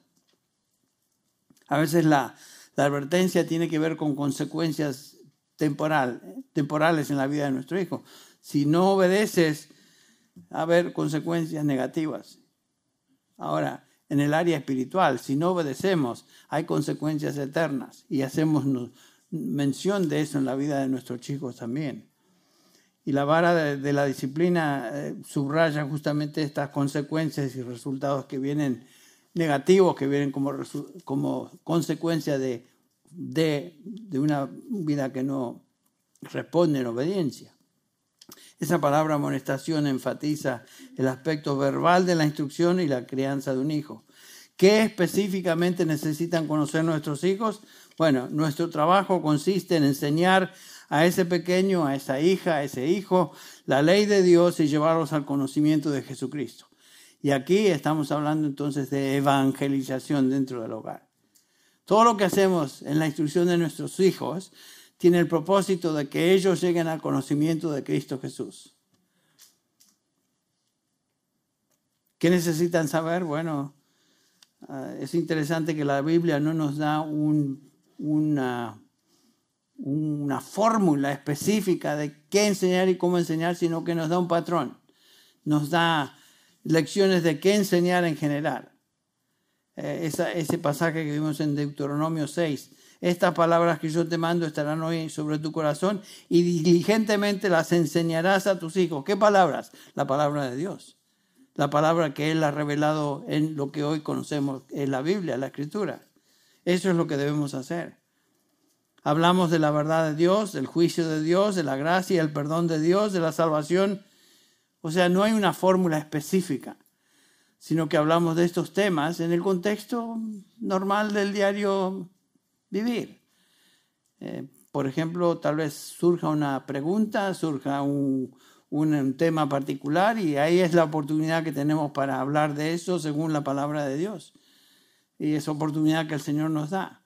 S1: A veces la, advertencia tiene que ver con consecuencias temporal, temporales en la vida de nuestro hijo. Si no obedeces, va a haber consecuencias negativas. Ahora, en el área espiritual, si no obedecemos, hay consecuencias eternas y hacemos mención de eso en la vida de nuestros chicos también. Y la vara de, la disciplina eh, subraya justamente estas consecuencias y resultados que vienen negativos, que vienen como, como consecuencia de, de, de una vida que no responde en obediencia. Esa palabra amonestación enfatiza el aspecto verbal de la instrucción y la crianza de un hijo. ¿Qué específicamente necesitan conocer nuestros hijos? Bueno, nuestro trabajo consiste en enseñar a ese pequeño, a esa hija, a ese hijo, la ley de Dios y llevarlos al conocimiento de Jesucristo. Y aquí estamos hablando entonces de evangelización dentro del hogar. Todo lo que hacemos en la instrucción de nuestros hijos tiene el propósito de que ellos lleguen al conocimiento de Cristo Jesús. ¿Qué necesitan saber? Bueno, ah, es interesante que la Biblia no nos da una, una fórmula específica de qué enseñar y cómo enseñar, sino que nos da un patrón. Nos da lecciones de qué enseñar en general. Eh, ese pasaje que vimos en Deuteronomio 6. Estas palabras que yo te mando estarán hoy sobre tu corazón y diligentemente las enseñarás a tus hijos. ¿Qué palabras? La palabra de Dios. La palabra que Él ha revelado en lo que hoy conocemos en la Biblia, la Escritura. Eso es lo que debemos hacer. Hablamos de la verdad de Dios, del juicio de Dios, de la gracia, el perdón de Dios, de la salvación o sea, no hay una fórmula específica, sino que hablamos de estos temas en el contexto normal del diario vivir. Eh, por ejemplo, tal vez surja una pregunta, surja un, un, tema particular y ahí es la oportunidad que tenemos para hablar de eso según la palabra de Dios. Y esa oportunidad que el Señor nos da.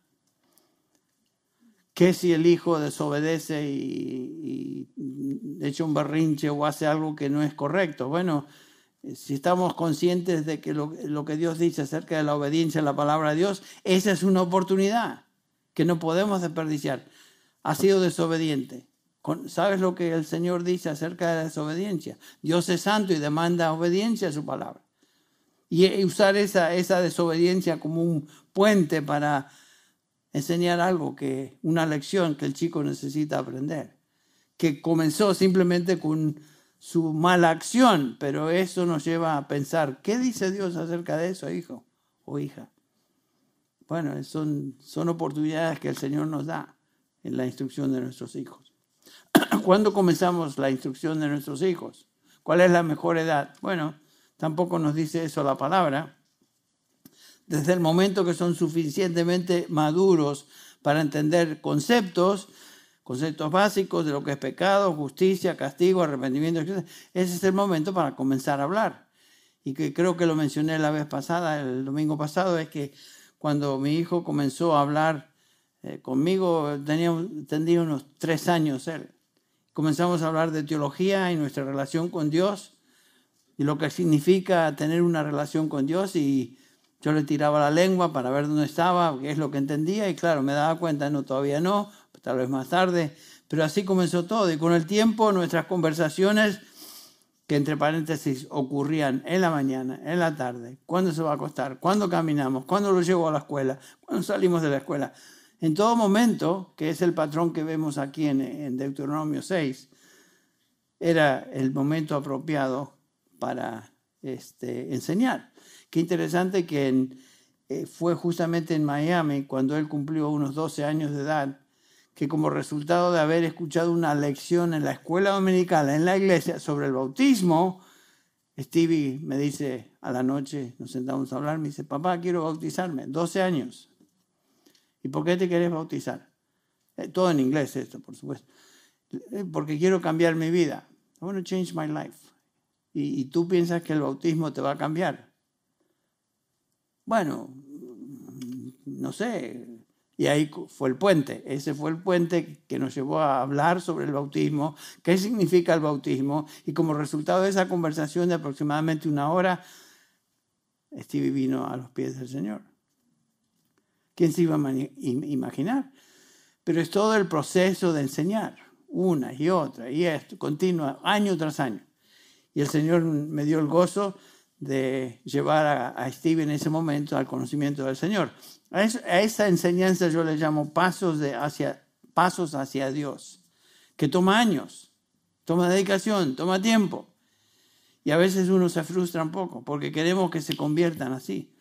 S1: ¿Qué si el hijo desobedece y, echa un berrinche o hace algo que no es correcto? Bueno, si estamos conscientes de que lo, que Dios dice acerca de la obediencia a la palabra de Dios, esa es una oportunidad que no podemos desperdiciar. Ha sido desobediente. ¿Sabes lo que el Señor dice acerca de la desobediencia? Dios es santo y demanda obediencia a su palabra. Y usar esa, esa desobediencia como un puente para enseñar algo, que una lección que el chico necesita aprender, que comenzó simplemente con su mala acción, pero eso nos lleva a pensar, ¿qué dice Dios acerca de eso, hijo o hija? Bueno, son, son oportunidades que el Señor nos da en la instrucción de nuestros hijos. <coughs> ¿Cuándo comenzamos la instrucción de nuestros hijos? ¿Cuál es la mejor edad? Bueno, tampoco nos dice eso la palabra, desde el momento que son suficientemente maduros para entender conceptos, conceptos básicos de lo que es pecado, justicia, castigo, arrepentimiento. Ese es el momento para comenzar a hablar. Y que creo que lo mencioné la vez pasada, el domingo pasado, es que cuando mi hijo comenzó a hablar eh, conmigo, tenía, tendría unos tres años él. Comenzamos a hablar de teología y nuestra relación con Dios y lo que significa tener una relación con Dios y yo le tiraba la lengua para ver dónde estaba, qué es lo que entendía, y claro, me daba cuenta, no, todavía no, tal vez más tarde, pero así comenzó todo. Y con el tiempo nuestras conversaciones, que entre paréntesis ocurrían en la mañana, en la tarde, cuándo se va a acostar, cuándo caminamos, cuándo lo llevo a la escuela, cuándo salimos de la escuela. En todo momento, que es el patrón que vemos aquí en, Deuteronomio 6, era el momento apropiado para este, enseñar. Qué interesante que eh, fue justamente en Miami, cuando él cumplió unos 12 años de edad, que como resultado de haber escuchado una lección en la escuela dominicana, en la iglesia, sobre el bautismo, Stevie me dice a la noche, nos sentamos a hablar, me dice, papá, quiero bautizarme, 12 años. ¿Y por qué te querés bautizar? Eh, todo en inglés esto, por supuesto. Eh, porque quiero cambiar mi vida. I want to change my life. Y tú piensas que el bautismo te va a cambiar. Bueno, no sé. Y ahí fue el puente. Ese fue el puente que nos llevó a hablar sobre el bautismo, qué significa el bautismo. Y como resultado de esa conversación de aproximadamente una hora, Stevie vino a los pies del Señor. ¿Quién se iba a imaginar? Pero es todo el proceso de enseñar, una y otra, y esto, continua, año tras año. Y el Señor me dio el gozo de llevar a, Steve en ese momento al conocimiento del Señor. A, esa enseñanza yo le llamo pasos, hacia, pasos hacia Dios, que toma años, toma dedicación, toma tiempo. Y a veces uno se frustra un poco porque queremos que se conviertan así.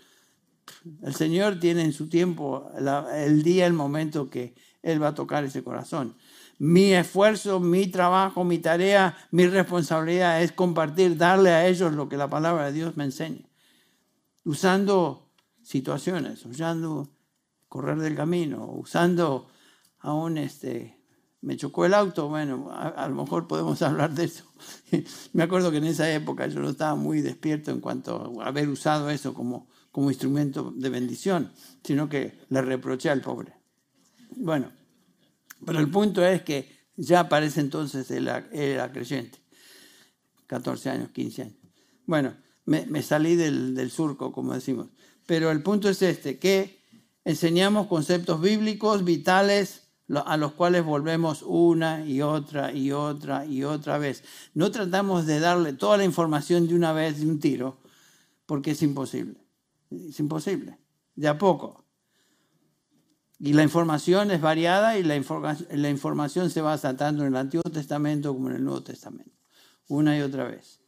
S1: El Señor tiene en su tiempo el día, el momento que Él va a tocar ese corazón mi esfuerzo, mi trabajo, mi tarea, mi responsabilidad es compartir, darle a ellos lo que la palabra de Dios me enseña. Usando situaciones, usando correr del camino, usando aún este, me chocó el auto, bueno, a, lo mejor podemos <laughs> hablar de eso. me acuerdo que en esa época yo no estaba muy despierto en cuanto a haber usado eso como, como instrumento de bendición, sino que le reproché al pobre. Bueno, pero el punto es que ya parece entonces era, era creyente, 14 años, 15 años. Bueno, me, salí del, del surco, como decimos. Pero el punto es este, que enseñamos conceptos bíblicos vitales a los cuales volvemos una y otra y otra y otra vez. No tratamos de darle toda la información de una vez de un tiro, porque es imposible. Es imposible. De a poco. Y la información es variada y la, la información se va tanto en el Antiguo Testamento como en el Nuevo Testamento. Una y otra vez.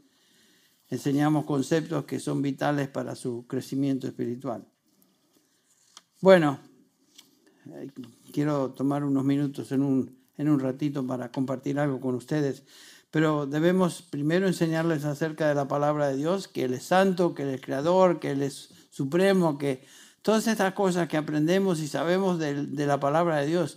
S1: Enseñamos conceptos que son vitales para su crecimiento espiritual. Bueno, eh, quiero tomar unos minutos en un, en un ratito para compartir algo con ustedes, pero debemos primero enseñarles acerca de la palabra de Dios, que Él es santo, que Él es creador, que Él es supremo, que todas estas cosas que aprendemos y sabemos de, la palabra de Dios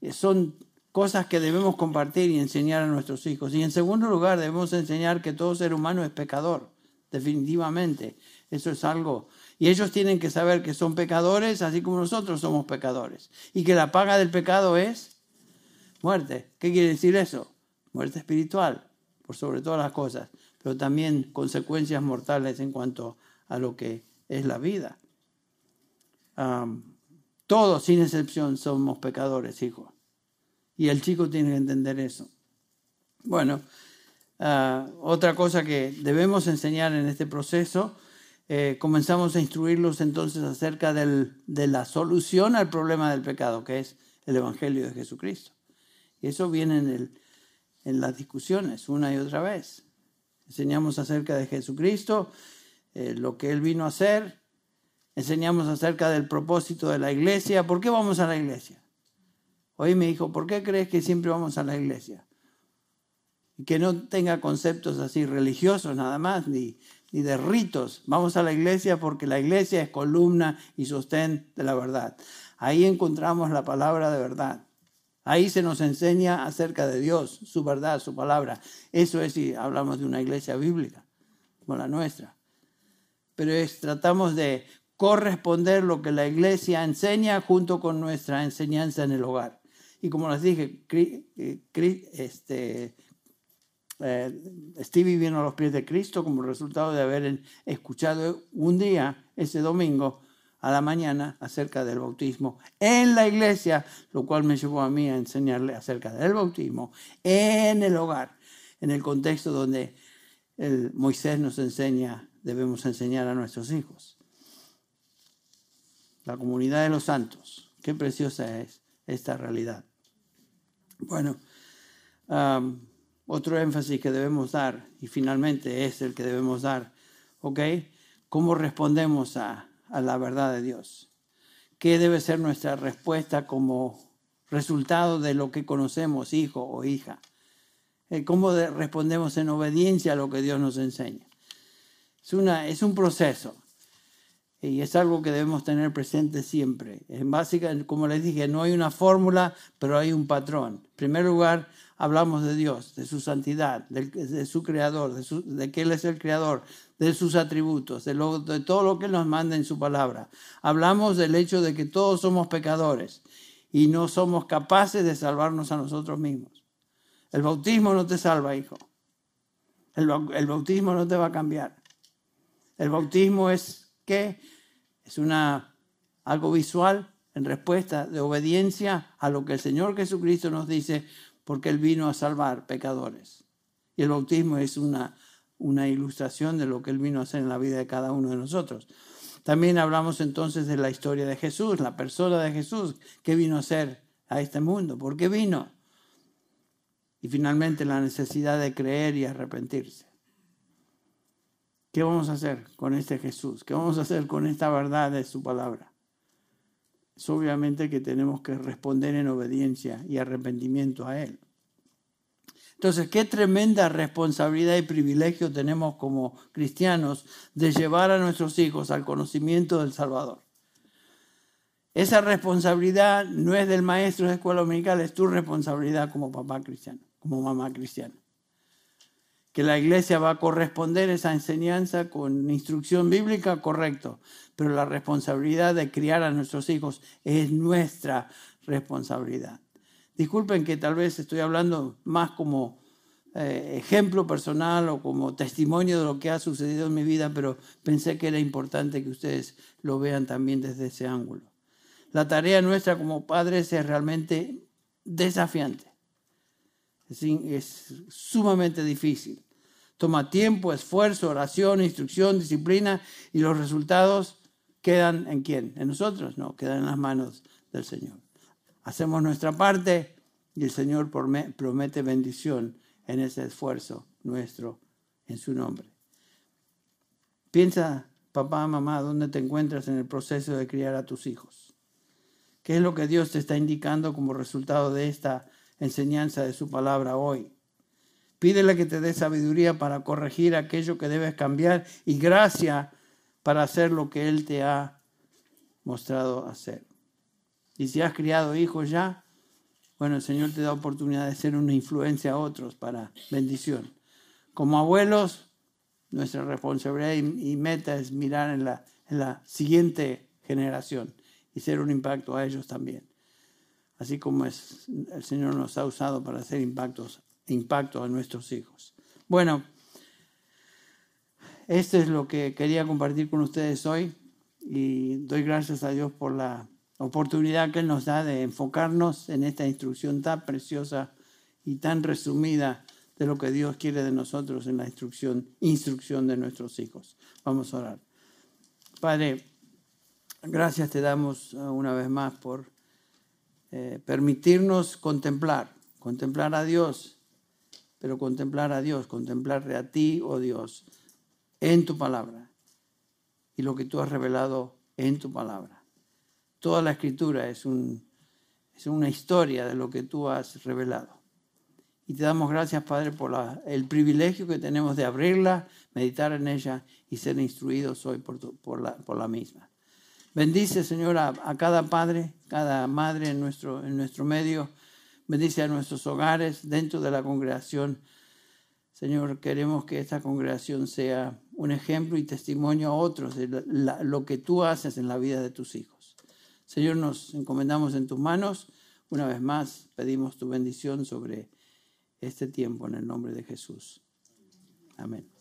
S1: eh, son cosas que debemos compartir y enseñar a nuestros hijos. Y en segundo lugar, debemos enseñar que todo ser humano es pecador, definitivamente. Eso es algo. Y ellos tienen que saber que son pecadores, así como nosotros somos pecadores. Y que la paga del pecado es muerte. ¿Qué quiere decir eso? Muerte espiritual, por sobre todas las cosas, pero también consecuencias mortales en cuanto a lo que es la vida. Todos, sin excepción, somos pecadores, hijos. Y el chico tiene que entender eso. Bueno, ah, otra cosa que debemos enseñar en este proceso, eh, comenzamos a instruirlos entonces acerca del, de la solución al problema del pecado, que es el Evangelio de Jesucristo. Y eso viene en, el, en las discusiones una y otra vez. Enseñamos acerca de Jesucristo, eh, lo que Él vino a hacer, enseñamos acerca del propósito de la iglesia. ¿Por qué vamos a la iglesia? Hoy me dijo, ¿por qué crees que siempre vamos a la iglesia? Y que no tenga conceptos así religiosos nada más, ni, ni de ritos. Vamos a la iglesia porque la iglesia es columna y sostén de la verdad. Ahí encontramos la palabra de verdad. Ahí se nos enseña acerca de Dios, su verdad, su palabra. Eso es si hablamos de una iglesia bíblica, como la nuestra. Pero es, tratamos de corresponder lo que la iglesia enseña junto con nuestra enseñanza en el hogar. Y como les dije, eh, este, eh, Stevie vino a los pies de Cristo como resultado de haber escuchado un día, ese domingo, a la mañana, acerca del bautismo en la iglesia, lo cual me llevó a mí a enseñarle acerca del bautismo en el hogar, en el contexto donde el Moisés nos enseña, debemos enseñar a nuestros hijos. La comunidad de los santos, qué preciosa es esta realidad. Bueno, otro énfasis que debemos dar, y finalmente es el que debemos dar, ¿ok? ¿Cómo respondemos a, la verdad de Dios? ¿Qué debe ser nuestra respuesta como resultado de lo que conocemos, hijo o hija? Eh, ¿Cómo respondemos en obediencia a lo que Dios nos enseña? Es, una, es un proceso. Y es algo que debemos tener presente siempre. En básica, como les dije, no hay una fórmula, pero hay un patrón. En primer lugar, hablamos de Dios, de su santidad, de, su creador, de, que Él es el creador, de sus atributos, de, de todo lo que nos manda en su palabra. Hablamos del hecho de que todos somos pecadores y no somos capaces de salvarnos a nosotros mismos. El bautismo no te salva, hijo. El bautismo no te va a cambiar. El bautismo es que es algo visual en respuesta de obediencia a lo que el Señor Jesucristo nos dice, porque Él vino a salvar pecadores. Y el bautismo es una, ilustración de lo que Él vino a hacer en la vida de cada uno de nosotros. También hablamos entonces de la historia de Jesús, la persona de Jesús, que vino a hacer a este mundo, ¿por qué vino? Y finalmente la necesidad de creer y arrepentirse. ¿Qué vamos a hacer con este Jesús? ¿Qué vamos a hacer con esta verdad de su palabra? Es obviamente que tenemos que responder en obediencia y arrepentimiento a Él. Entonces, qué tremenda responsabilidad y privilegio tenemos como cristianos de llevar a nuestros hijos al conocimiento del Salvador. Esa responsabilidad no es del maestro de escuela dominical, es tu responsabilidad como papá cristiano, como mamá cristiana. Que la iglesia va a corresponder esa enseñanza con instrucción bíblica, correcto, pero la responsabilidad de criar a nuestros hijos es nuestra responsabilidad. Disculpen que tal vez estoy hablando más como eh, ejemplo personal o como testimonio de lo que ha sucedido en mi vida, pero pensé que era importante que ustedes lo vean también desde ese ángulo. La tarea nuestra como padres es realmente desafiante. Es, sumamente difícil. Toma tiempo, esfuerzo, oración, instrucción, disciplina y los resultados quedan en quién? En nosotros, no, quedan en las manos del Señor. Hacemos nuestra parte y el Señor promete bendición en ese esfuerzo nuestro en su nombre. Piensa, papá, mamá, dónde te encuentras en el proceso de criar a tus hijos. ¿Qué es lo que Dios te está indicando como resultado de esta enseñanza de su palabra hoy? Pídele que te dé sabiduría para corregir aquello que debes cambiar y gracia para hacer lo que Él te ha mostrado hacer. Y si has criado hijos ya, bueno, el Señor te da oportunidad de ser una influencia a otros para bendición. Como abuelos, nuestra responsabilidad y, meta es mirar en la, en la siguiente generación y ser un impacto a ellos también. Así como el Señor nos ha usado para hacer impactos, impacto a nuestros hijos. Bueno, esto es lo que quería compartir con ustedes hoy y doy gracias a Dios por la oportunidad que Él nos da de enfocarnos en esta instrucción tan preciosa y tan resumida de lo que Dios quiere de nosotros en la instrucción, instrucción de nuestros hijos. Vamos a orar. Padre, Gracias te damos una vez más por eh, permitirnos contemplar, contemplar a Dios, pero contemplar a Dios, contemplarle a ti, oh Dios, en tu palabra y lo que tú has revelado en tu palabra. Toda la escritura es, un, es una historia de lo que tú has revelado. Y te damos gracias, Padre, por el privilegio que tenemos de abrirla, meditar en ella y ser instruidos hoy por la misma. Bendice, Señor, a, cada padre, cada madre en nuestro, en nuestro medio. Bendice a nuestros hogares dentro de la congregación. Señor, queremos que esta congregación sea un ejemplo y testimonio a otros de lo que tú haces en la vida de tus hijos. Señor, nos encomendamos en tus manos. Una vez más, pedimos tu bendición sobre este tiempo en el nombre de Jesús. Amén.